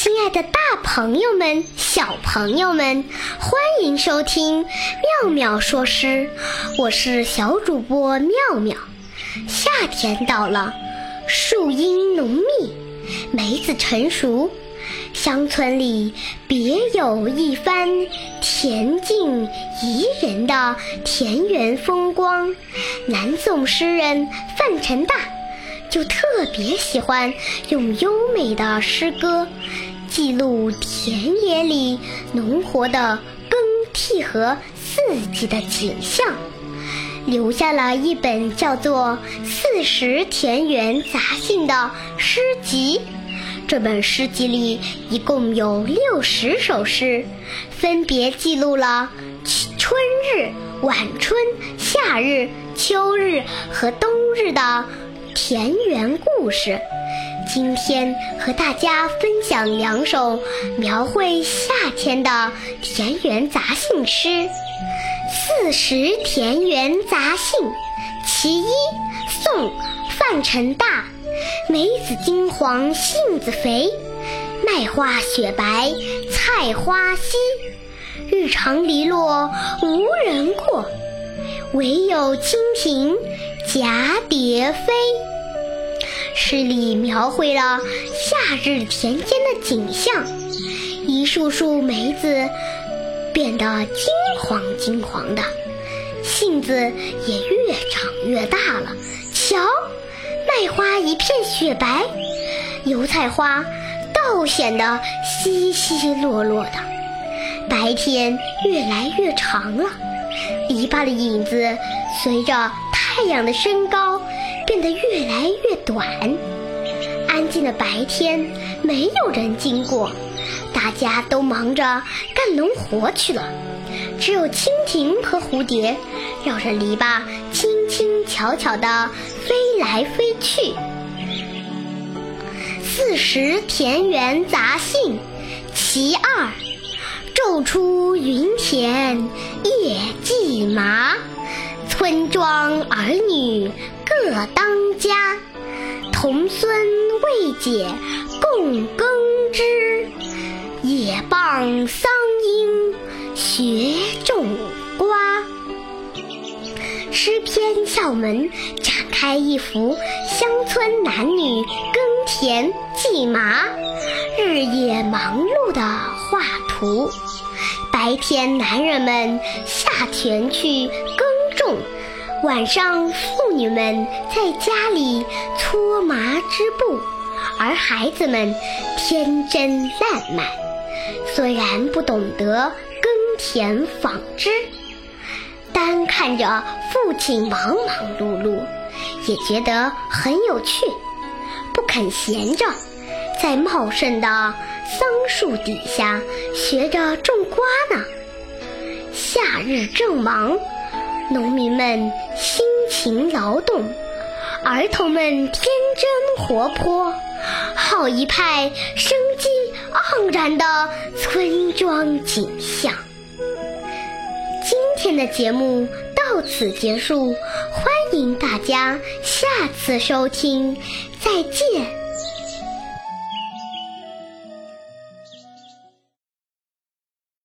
亲爱的，大朋友们、小朋友们，欢迎收听妙妙说诗，我是小主播妙妙。夏天到了，树荫浓密，梅子成熟，乡村里别有一番恬静宜人的田园风光。南宋诗人范成大就特别喜欢用优美的诗歌。记录田野里农活的更替和四季的景象，留下了一本叫做《四时田园杂兴》的诗集。这本诗集里一共有六十首诗，分别记录了春日、晚春、夏日、秋日和冬日的田园故事。今天和大家分享两首描绘夏天的田园杂兴诗，《四时田园杂兴》其一，宋·范成大。梅子金黄杏子肥，麦花雪白菜花稀。日长篱落无人过，惟有蜻蜓蛱蝶飞。诗里描绘了夏日田间的景象，一束束梅子变得金黄金黄的，杏子也越长越大了。瞧，麦花一片雪白，油菜花倒显得稀稀落落的。白天越来越长了，篱笆的影子随着太阳的升高。变得越来越短。安静的白天，没有人经过，大家都忙着干农活去了。只有蜻蜓和蝴蝶绕着篱笆轻轻巧巧地飞来飞去。《四时田园杂兴·其二》：昼出耘田夜绩麻，村庄儿女。各当家，童孙未解供耕织，也傍桑阴学种瓜。诗篇校门展开一幅乡村男女耕田绩麻、日夜忙碌的画图。白天，男人们下田去耕种。晚上，妇女们在家里搓麻织布，而孩子们天真烂漫。虽然不懂得耕田纺织，单看着父亲忙忙碌碌，也觉得很有趣，不肯闲着，在茂盛的桑树底下学着种瓜呢。夏日正忙。农民们辛勤劳动，儿童们天真活泼，好一派生机盎然的村庄景象。今天的节目到此结束，欢迎大家下次收听，再见。